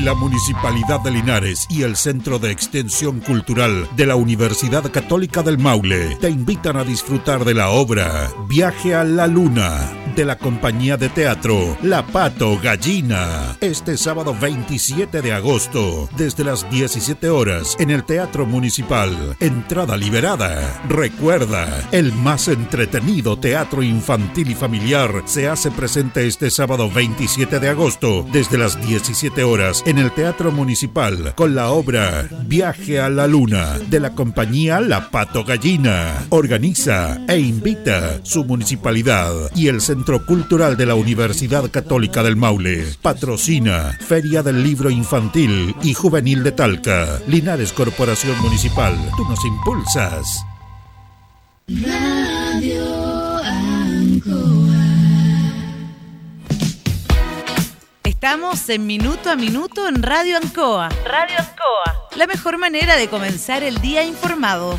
La Municipalidad de Linares y el Centro de Extensión Cultural de la Universidad Católica del Maule te invitan a disfrutar de la obra Viaje a la Luna de la compañía de teatro La Pato Gallina este sábado 27 de agosto desde las 17 horas en el Teatro Municipal. Entrada liberada. Recuerda, el más entretenido teatro infantil y familiar se hace presente este sábado 27 de agosto desde las 17 horas en el Teatro Municipal con la obra Viaje a la Luna de la compañía La Pato Gallina. Organiza e invita su municipalidad y el Centro Cultural de la Universidad Católica del Maule. Patrocina Feria del Libro Infantil y Juvenil de Talca. Linares Corporación Municipal. Tú nos impulsas. Estamos en Minuto a Minuto en Radio Ancoa. Radio Ancoa. La mejor manera de comenzar el día informado.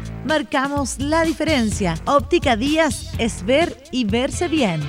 Marcamos la diferencia. Óptica Díaz es ver y verse bien.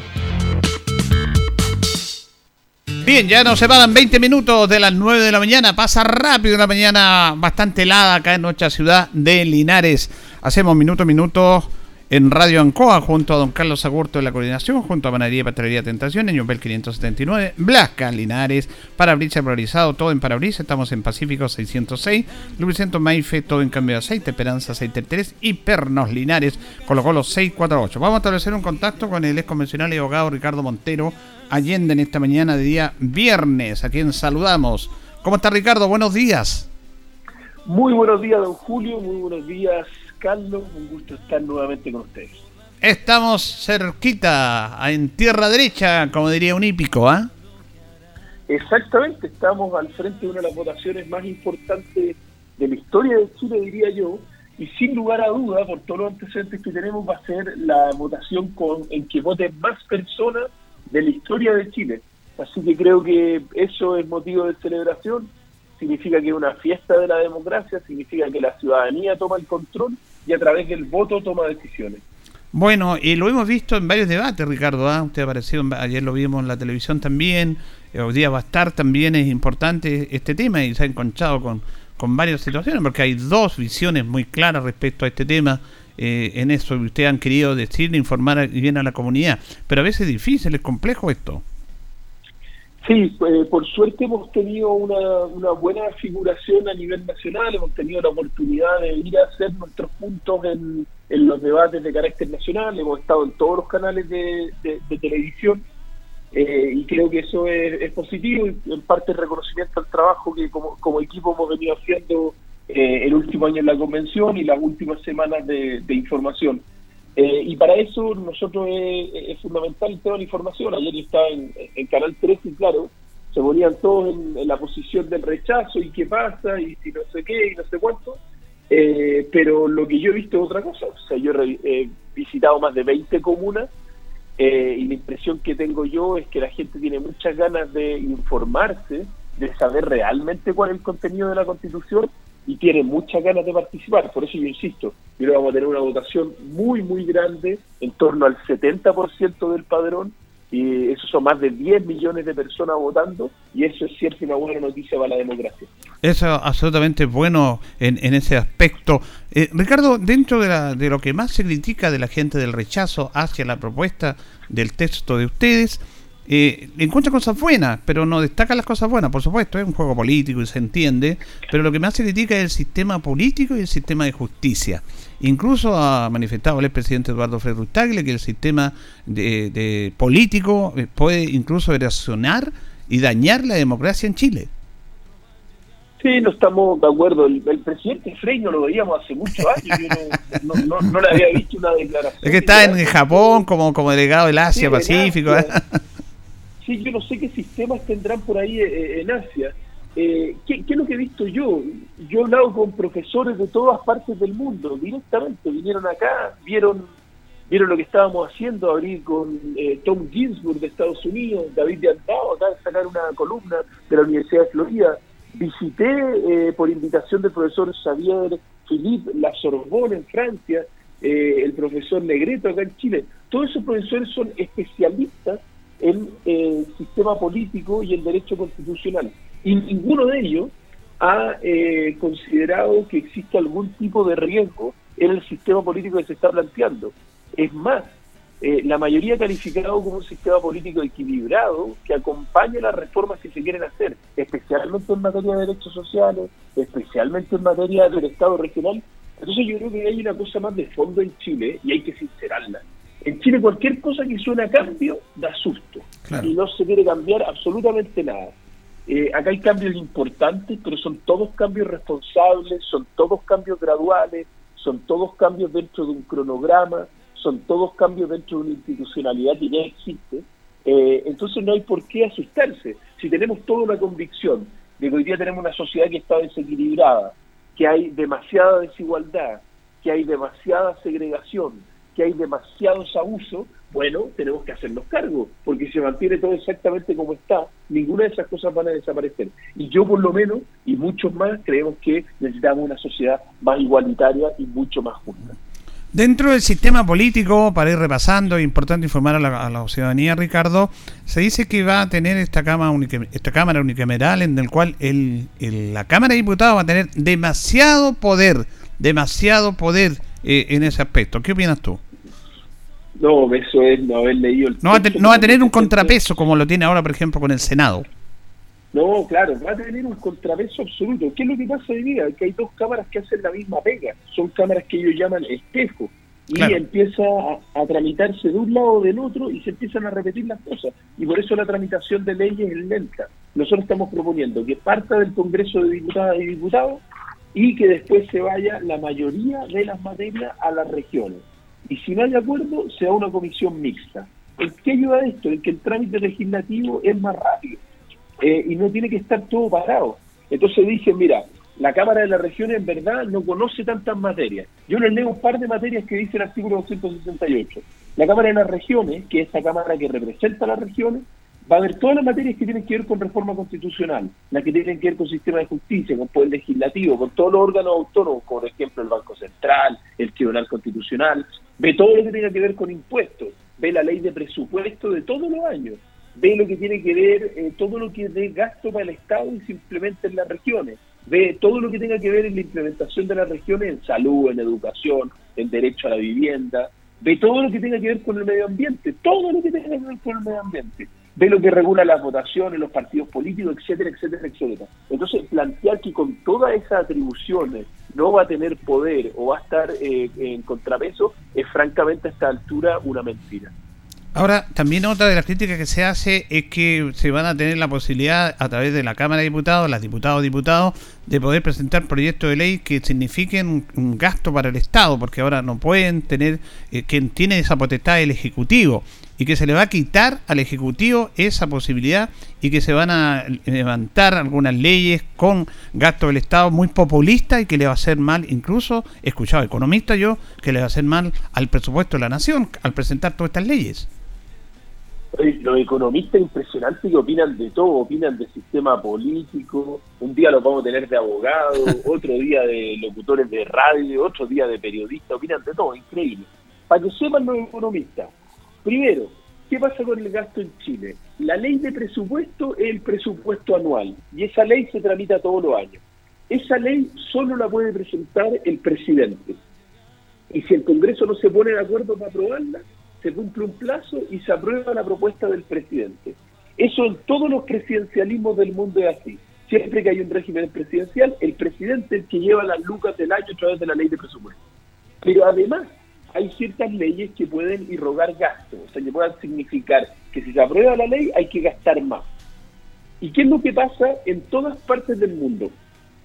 Bien, ya nos separan 20 minutos de las 9 de la mañana. Pasa rápido la mañana, bastante helada acá en nuestra ciudad de Linares. Hacemos minuto a minuto en Radio Ancoa junto a don Carlos Agurto de la coordinación, junto a Panadería y Pastelería Tentación, en Bel 579, Blasca, Linares, Parabrisas Polarizado, todo en Parabrisas, estamos en Pacífico 606, Lubricento Maife, todo en cambio de aceite, Esperanza 633 y Pernos Linares, colocó los 648. Vamos a establecer un contacto con el ex convencional y abogado Ricardo Montero Allende en esta mañana de día viernes, a quien saludamos. ¿Cómo está Ricardo? Buenos días. Muy buenos días, don Julio, muy buenos días Carlos, un gusto estar nuevamente con ustedes. Estamos cerquita, en tierra derecha, como diría un hípico, ¿ah? Exactamente, estamos al frente de una de las votaciones más importantes de la historia de Chile, diría yo, y sin lugar a duda, por todos los antecedentes que tenemos, va a ser la votación con, en que voten más personas de la historia de Chile. Así que creo que eso es motivo de celebración, significa que es una fiesta de la democracia, significa que la ciudadanía toma el control y a través del voto toma decisiones. Bueno, y lo hemos visto en varios debates, Ricardo. ¿ah? Usted apareció, ayer lo vimos en la televisión también. Eh, hoy día va a estar también, es importante este tema y se ha encontrado con, con varias situaciones, porque hay dos visiones muy claras respecto a este tema. Eh, en eso ustedes han querido decir, informar bien a la comunidad. Pero a veces es difícil, es complejo esto. Sí, eh, por suerte hemos tenido una, buena figuración a nivel nacional, hemos tenido la oportunidad de ir a hacer nuestros puntos en, los debates de carácter nacional, hemos estado en todos los canales de, televisión eh, y creo que eso es, positivo y en parte reconocimiento al trabajo que como, como equipo hemos venido haciendo eh, el último año en la convención y las últimas semanas de información. Eh, y para eso nosotros es, fundamental toda la información. Ayer estaba en, Canal 13 y claro, se ponían todos en, la posición del rechazo y qué pasa y si no sé qué y no sé cuánto. Eh, pero lo que yo he visto es otra cosa. O sea, yo he visitado más de 20 comunas eh, y la impresión que tengo yo es que la gente tiene muchas ganas de informarse, de saber realmente cuál es el contenido de la Constitución y tiene muchas ganas de participar. Por eso yo insisto, que vamos a tener una votación muy, muy grande, en torno al 70% del padrón, y eso son más de 10 millones de personas votando, y eso es cierto una buena noticia para la democracia. Eso absolutamente bueno en, en ese aspecto. Eh, Ricardo, dentro de, la, de lo que más se critica de la gente del rechazo hacia la propuesta del texto de ustedes, eh, encuentra cosas buenas, pero no destaca las cosas buenas, por supuesto, es un juego político y se entiende, pero lo que más se critica es el sistema político y el sistema de justicia. Incluso ha manifestado el expresidente Eduardo Frei Tagle que el sistema de, político eh, puede incluso erosionar y dañar la democracia en Chile. Sí, no estamos de acuerdo. El, presidente Frey no lo veíamos hace muchos años. Yo no, le había visto una declaración. Es que está en Japón como, como delegado del Asia-Pacífico. Sí, yo no sé qué sistemas tendrán por ahí eh, eh, en Asia. Eh, ¿qué, es lo que he visto yo? Yo he hablado con profesores de todas partes del mundo, directamente, vinieron acá, vieron vieron lo que estábamos haciendo, abrir con Tom Ginsburg de Estados Unidos, David de Antao, acá sacar una columna de la Universidad de Florida. Visité por invitación del profesor Xavier Philippe la Sorbonne en Francia, el profesor Negreto acá en Chile. Todos esos profesores son especialistas el eh, sistema político y el derecho constitucional. Y ninguno de ellos ha eh, considerado que existe algún tipo de riesgo en el sistema político que se está planteando. Es más, eh, la mayoría ha calificado como un sistema político equilibrado que acompaña las reformas que se quieren hacer, especialmente en materia de derechos sociales, especialmente en materia del Estado regional. Entonces yo creo que hay una cosa más de fondo en Chile y hay que sincerarla. En Chile cualquier cosa que suena a cambio da susto y no se quiere cambiar absolutamente nada. Eh, acá hay cambios importantes, pero son todos cambios responsables, son todos cambios graduales, son todos cambios dentro de un cronograma, son todos cambios dentro de una institucionalidad que ya existe. Eh, entonces no hay por qué asustarse. Si tenemos toda una convicción de que hoy día tenemos una sociedad que está desequilibrada, que hay demasiada desigualdad, que hay demasiada segregación, que hay demasiados abusos, bueno, tenemos que hacernos cargo, porque si se mantiene todo exactamente como está, ninguna de esas cosas van a desaparecer. Y yo por lo menos, y muchos más, creemos que necesitamos una sociedad más igualitaria y mucho más justa. Dentro del sistema político, para ir repasando, es importante informar a la, ciudadanía, Ricardo, se dice que va a tener esta Cámara, esta cámara unicameral en el cual el, la Cámara de Diputados va a tener demasiado poder, demasiado poder eh, en ese aspecto. ¿Qué opinas tú? No, eso es no haber leído el... No va, no va a tener un contrapeso como lo tiene ahora, por ejemplo, con el Senado. No, claro, va a tener un contrapeso absoluto. ¿Qué es lo que pasa hoy día? Que hay dos cámaras que hacen la misma pega. Son cámaras que ellos llaman espejo. Y empieza a, tramitarse de un lado o del otro y se empiezan a repetir las cosas. Y por eso la tramitación de leyes es lenta. Nosotros estamos proponiendo que parta del Congreso de Diputadas y Diputados y que después se vaya la mayoría de las materias a las regiones. Y si no hay acuerdo, sea una comisión mixta. ¿En qué ayuda esto? En que el trámite legislativo es más rápido eh, y no tiene que estar todo parado. Entonces dicen, mira, la Cámara de la Región en verdad no conoce tantas materias. Yo les leo un par de materias que dice el artículo 268. La Cámara de las Regiones, que es esta Cámara que representa a las regiones, va a ver todas las materias que tienen que ver con reforma constitucional, las que tienen que ver con sistema de justicia, con poder legislativo, con todos los órganos autónomos, por ejemplo el Banco Central, el Tribunal Constitucional, ve todo lo que tenga que ver con impuestos, ve la ley de presupuesto de todos los años, ve lo que tiene que ver, eh, todo lo que de gasto para el Estado y simplemente en las regiones, ve todo lo que tenga que ver en la implementación de las regiones en salud, en educación, en derecho a la vivienda, ve todo lo que tenga que ver con el medio ambiente, todo lo que tenga que ver con el medio ambiente, ve lo que regula las votaciones, los partidos políticos, etcétera, etcétera, etcétera. Entonces, plantear que con todas esas atribuciones no va a tener poder o va a estar eh, en contrapeso es francamente a esta altura una mentira. Ahora, también otra de las críticas que se hace es que se van a tener la posibilidad a través de la Cámara de Diputados, las diputados y diputados, de poder presentar proyectos de ley que signifiquen un, gasto para el Estado, porque ahora no pueden tener, eh, quien tiene esa potestad el Ejecutivo, y que se le va a quitar al Ejecutivo esa posibilidad y que se van a levantar algunas leyes con gasto del Estado muy populista y que le va a hacer mal, incluso, escuchado economistas yo, que le va a hacer mal al presupuesto de la nación al presentar todas estas leyes los economistas impresionantes que opinan de todo, opinan del sistema político, un día los vamos a tener de abogados, otro día de locutores de radio, otro día de periodistas, opinan de todo, increíble. Para que sepan los economistas, primero, ¿qué pasa con el gasto en Chile? La ley de presupuesto es el presupuesto anual y esa ley se tramita todos los años. Esa ley solo la puede presentar el presidente. Y si el Congreso no se pone de acuerdo para aprobarla, se cumple un plazo y se aprueba la propuesta del presidente. Eso en todos los presidencialismos del mundo es así. Siempre que hay un régimen presidencial, el presidente es el que lleva las lucas del año a través de la ley de presupuesto. Pero además hay ciertas leyes que pueden irrogar gastos, o sea, que puedan significar que si se aprueba la ley hay que gastar más. ¿Y qué es lo que pasa en todas partes del mundo?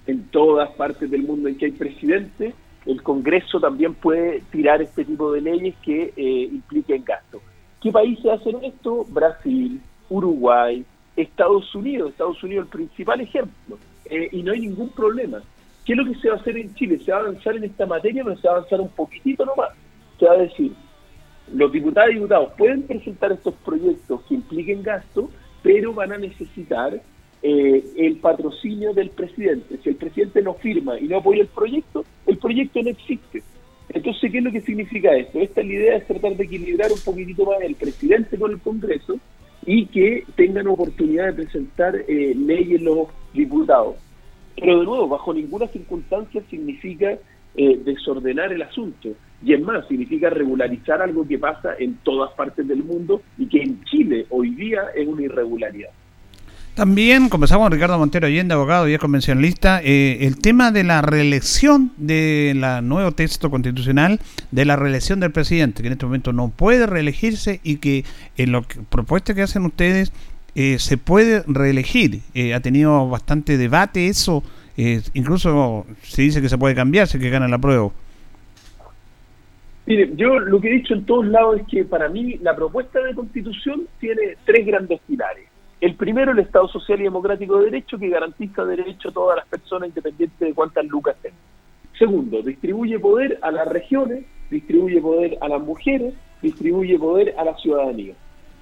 En todas partes del mundo en que hay presidentes, el Congreso también puede tirar este tipo de leyes que eh, impliquen gasto. ¿Qué países hacen esto? Brasil, Uruguay, Estados Unidos. Estados Unidos el principal ejemplo. Eh, y no hay ningún problema. ¿Qué es lo que se va a hacer en Chile? ¿Se va a avanzar en esta materia pero se va a avanzar un poquitito nomás? Se va a decir, los diputados y diputados pueden presentar estos proyectos que impliquen gasto, pero van a necesitar eh, el patrocinio del presidente. Si el presidente no firma y no apoya el proyecto, el proyecto no existe. Entonces, ¿qué es lo que significa esto? Esta es la idea, es tratar de equilibrar un poquitito más el presidente con el Congreso y que tengan oportunidad de presentar eh, leyes los diputados. Pero de nuevo, bajo ninguna circunstancia significa eh, desordenar el asunto. Y es más, significa regularizar algo que pasa en todas partes del mundo y que en Chile hoy día es una irregularidad. También conversamos con Ricardo Montero Allende, abogado y es convencionalista, eh, el tema de la reelección del nuevo texto constitucional de la reelección del presidente, que en este momento no puede reelegirse y que en la propuesta que hacen ustedes eh, se puede reelegir. Eh, ha tenido bastante debate eso, incluso se dice que se puede cambiar si que gana la prueba. Mire, yo lo que he dicho en todos lados es que para mí la propuesta de constitución tiene tres grandes pilares el primero, el Estado Social y Democrático de Derecho, que garantiza derecho a todas las personas independientes de cuántas lucas tengan. Segundo, distribuye poder a las regiones, distribuye poder a las mujeres, distribuye poder a la ciudadanía.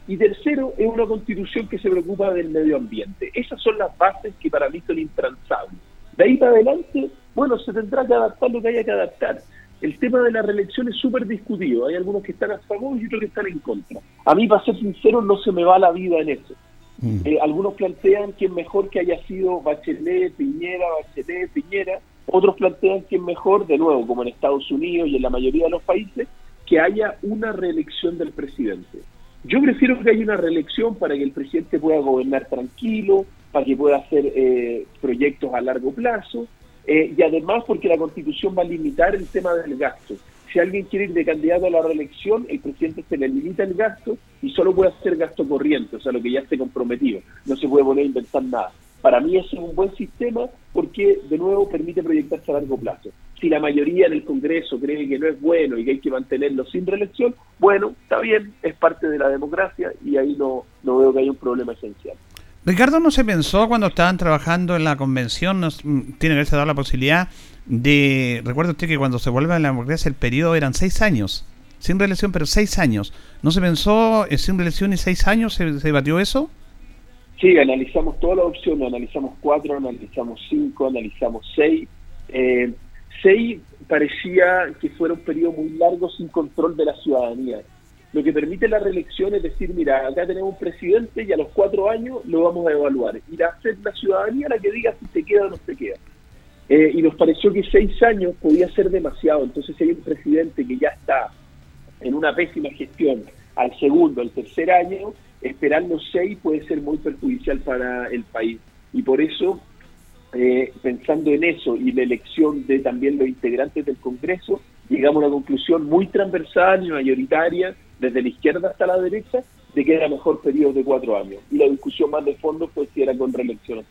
Y tercero, es una constitución que se preocupa del medio ambiente. Esas son las bases que para mí son intransables. De ahí para adelante, bueno, se tendrá que adaptar lo que haya que adaptar. El tema de la reelección es súper discutido. Hay algunos que están a favor y otros que están en contra. A mí, para ser sincero, no se me va la vida en eso. Mm. Eh, algunos plantean que es mejor que haya sido Bachelet, Piñera, Bachelet, Piñera. Otros plantean que es mejor, de nuevo, como en Estados Unidos y en la mayoría de los países, que haya una reelección del presidente. Yo prefiero que haya una reelección para que el presidente pueda gobernar tranquilo, para que pueda hacer eh, proyectos a largo plazo, eh, y además porque la constitución va a limitar el tema del gasto. Si alguien quiere ir de candidato a la reelección, el presidente se le limita el gasto y solo puede hacer gasto corriente, o sea, lo que ya esté comprometido. No se puede poner a inventar nada. Para mí eso es un buen sistema porque, de nuevo, permite proyectarse a largo plazo. Si la mayoría en el Congreso cree que no es bueno y que hay que mantenerlo sin reelección, bueno, está bien, es parte de la democracia y ahí no, no veo que haya un problema esencial. Ricardo, ¿no se pensó cuando estaban trabajando en la convención, nos, mm, tiene que haberse dado la posibilidad de, recuerda usted que cuando se vuelve a la democracia el periodo eran seis años, sin reelección, pero seis años. ¿No se pensó eh, sin reelección y seis años? ¿Se, se debatió eso? Sí, analizamos todas las opciones, analizamos cuatro, analizamos cinco, analizamos seis. Eh, seis parecía que fuera un periodo muy largo sin control de la ciudadanía. Lo que permite la reelección es decir, mira, acá tenemos un presidente y a los cuatro años lo vamos a evaluar. Y a ser la ciudadanía la que diga si se queda o no se queda. Eh, y nos pareció que seis años podía ser demasiado. Entonces, si hay un presidente que ya está en una pésima gestión al segundo, al tercer año, esperar los seis puede ser muy perjudicial para el país. Y por eso, eh, pensando en eso y la elección de también los integrantes del Congreso, llegamos a una conclusión muy transversal y mayoritaria, desde la izquierda hasta la derecha, de que era mejor periodo de cuatro años. Y la discusión más de fondo fue si era con reelección o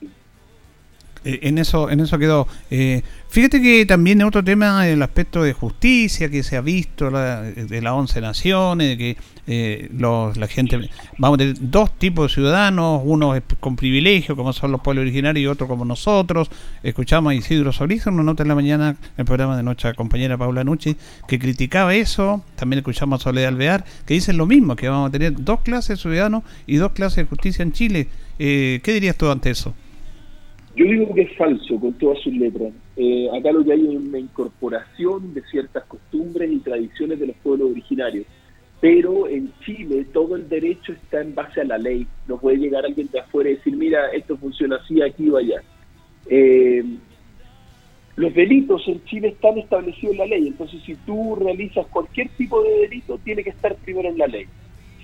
en eso en eso quedó. Eh, fíjate que también otro tema el aspecto de justicia que se ha visto la- de las 11 naciones, de que eh, los, la gente, vamos a tener dos tipos de ciudadanos, uno con privilegio, como son los pueblos originarios, y otro como nosotros. Escuchamos a Isidro Solís en una nota en la mañana, el programa de nuestra compañera Paula Nucci, que criticaba eso. También escuchamos a Soledad Alvear, que dicen lo mismo, que vamos a tener dos clases de ciudadanos y dos clases de justicia en Chile. Eh, ¿Qué dirías tú ante eso? Yo digo que es falso con todas sus letras. Eh, acá lo que hay es una incorporación de ciertas costumbres y tradiciones de los pueblos originarios. Pero en Chile todo el derecho está en base a la ley. No puede llegar alguien de afuera y decir, mira, esto funciona así, aquí o allá. Eh, los delitos en Chile están establecidos en la ley. Entonces, si tú realizas cualquier tipo de delito, tiene que estar primero en la ley.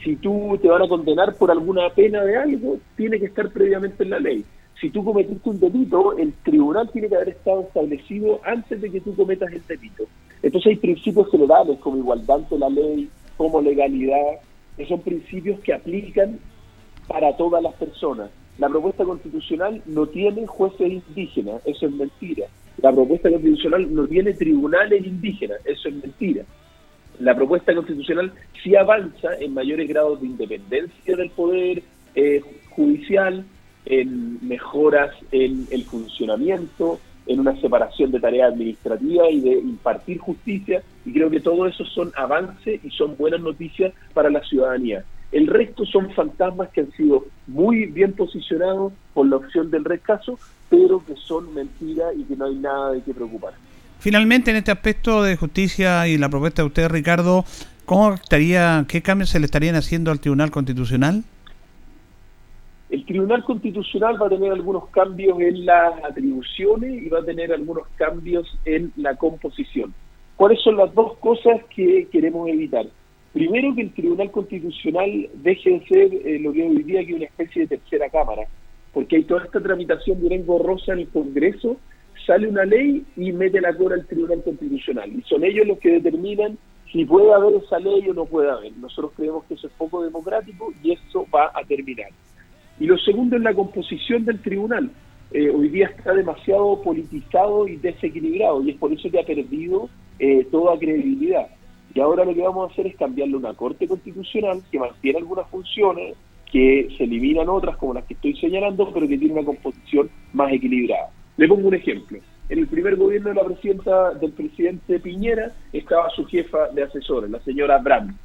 Si tú te van a condenar por alguna pena de algo, tiene que estar previamente en la ley si tú cometiste un delito, el tribunal tiene que haber estado establecido antes de que tú cometas el delito. Entonces hay principios generales como igualdad ante la ley, como legalidad, que son principios que aplican para todas las personas. La propuesta constitucional no tiene jueces indígenas, eso es mentira. La propuesta constitucional no tiene tribunales indígenas, eso es mentira. La propuesta constitucional sí avanza en mayores grados de independencia del poder eh, judicial, en mejoras en el funcionamiento, en una separación de tareas administrativas y de impartir justicia, y creo que todo eso son avances y son buenas noticias para la ciudadanía. El resto son fantasmas que han sido muy bien posicionados por la opción del rechazo, pero que son mentiras y que no hay nada de qué preocupar. Finalmente, en este aspecto de justicia y la propuesta de usted, Ricardo, ¿cómo estaría, qué cambios se le estarían haciendo al Tribunal Constitucional? El Tribunal Constitucional va a tener algunos cambios en las atribuciones y va a tener algunos cambios en la composición. ¿Cuáles son las dos cosas que queremos evitar? Primero, que el Tribunal Constitucional deje de ser eh, lo que hoy día que es una especie de tercera cámara, porque hay toda esta tramitación de una engorrosa en el Congreso, sale una ley y mete la cola al Tribunal Constitucional. Y son ellos los que determinan si puede haber esa ley o no puede haber. Nosotros creemos que eso es poco democrático y eso va a terminar. Y lo segundo es la composición del tribunal. Eh, hoy día está demasiado politizado y desequilibrado y es por eso que ha perdido eh, toda credibilidad. Y ahora lo que vamos a hacer es cambiarle una corte constitucional que mantiene algunas funciones, que se eliminan otras como las que estoy señalando, pero que tiene una composición más equilibrada. Le pongo un ejemplo. En el primer gobierno de la presidenta del presidente Piñera estaba su jefa de asesores, la señora Brandt.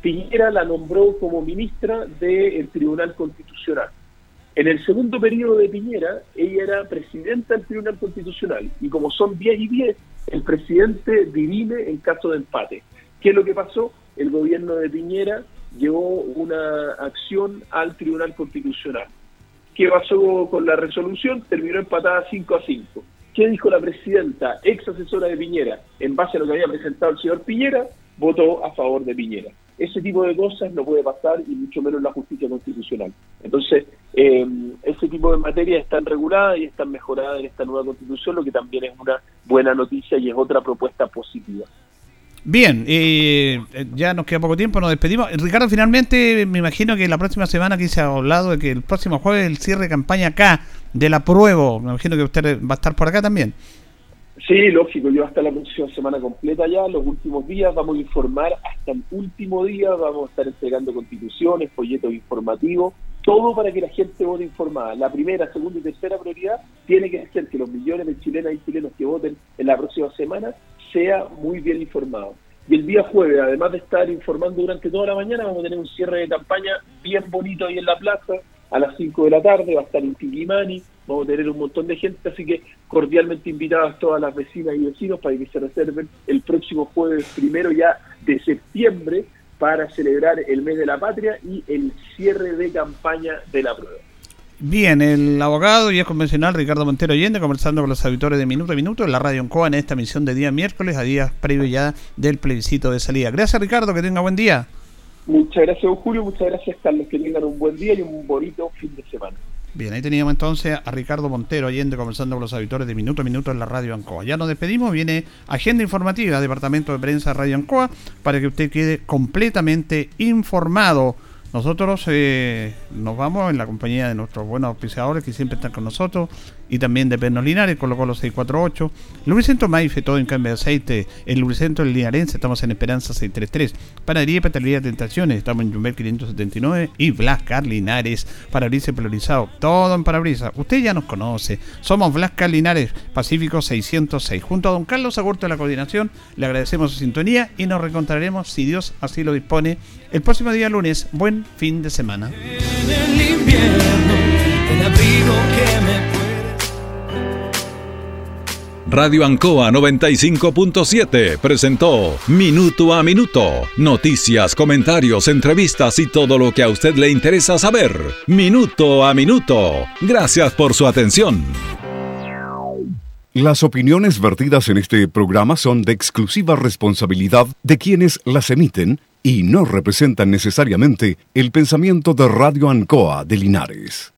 Piñera la nombró como ministra del Tribunal Constitucional. En el segundo periodo de Piñera, ella era presidenta del Tribunal Constitucional y como son 10 y 10, el presidente dirime en caso de empate. ¿Qué es lo que pasó? El gobierno de Piñera llevó una acción al Tribunal Constitucional. ¿Qué pasó con la resolución? Terminó empatada 5 a 5. ¿Qué dijo la presidenta, ex asesora de Piñera, en base a lo que había presentado el señor Piñera? Votó a favor de Piñera. Ese tipo de cosas no puede pasar y mucho menos en la justicia constitucional. Entonces, eh, ese tipo de materias están reguladas y están mejoradas en esta nueva constitución, lo que también es una buena noticia y es otra propuesta positiva. Bien, eh, ya nos queda poco tiempo, nos despedimos. Ricardo, finalmente me imagino que la próxima semana aquí se ha hablado de que el próximo jueves el cierre de campaña acá del apruebo, me imagino que usted va a estar por acá también. Sí, lógico, yo hasta la próxima semana completa ya, los últimos días vamos a informar, hasta el último día vamos a estar entregando constituciones, folletos informativos, todo para que la gente vote informada. La primera, segunda y tercera prioridad tiene que ser que los millones de chilenas y chilenos que voten en la próxima semana sea muy bien informado. Y el día jueves, además de estar informando durante toda la mañana, vamos a tener un cierre de campaña bien bonito ahí en la plaza, a las 5 de la tarde, va a estar en Tiquimani, vamos a tener un montón de gente, así que cordialmente invitadas todas las vecinas y vecinos para que se reserven el próximo jueves primero ya de septiembre para celebrar el mes de la patria y el cierre de campaña de la prueba. Bien, el abogado y es convencional Ricardo Montero Allende conversando con los auditores de Minuto a Minuto en la Radio Encoa en esta misión de día miércoles a días previo ya del plebiscito de salida. Gracias Ricardo, que tenga buen día. Muchas gracias Julio, muchas gracias Carlos, que tengan un buen día y un bonito fin de semana. Bien, ahí teníamos entonces a Ricardo Montero Allende conversando con los auditores de Minuto a Minuto en la Radio Ancoa. Ya nos despedimos, viene agenda informativa, Departamento de Prensa Radio Ancoa, para que usted quede completamente informado nosotros eh, nos vamos en la compañía de nuestros buenos auspiciadores que siempre están con nosotros y también de Pernos Linares, Colo Colo 648, Lubricento Maife, todo en cambio de aceite, el Lubricento del Linarense, estamos en Esperanza 633, Panadería y Patalería Tentaciones, estamos en Jumbel 579 y Blascar Linares, parabrisas polarizado, todo en parabrisas. Usted ya nos conoce, somos Blascar Linares, Pacífico 606. Junto a don Carlos Agurto de la coordinación, le agradecemos su sintonía y nos reencontraremos, si Dios así lo dispone, el próximo día lunes. Buen fin de semana. En el invierno, el abrigo que me Radio Ancoa 95.7 presentó Minuto a Minuto. Noticias, comentarios, entrevistas y todo lo que a usted le interesa saber. Minuto a Minuto. Gracias por su atención. Las opiniones vertidas en este programa son de exclusiva responsabilidad de quienes las emiten y no representan necesariamente el pensamiento de Radio Ancoa de Linares.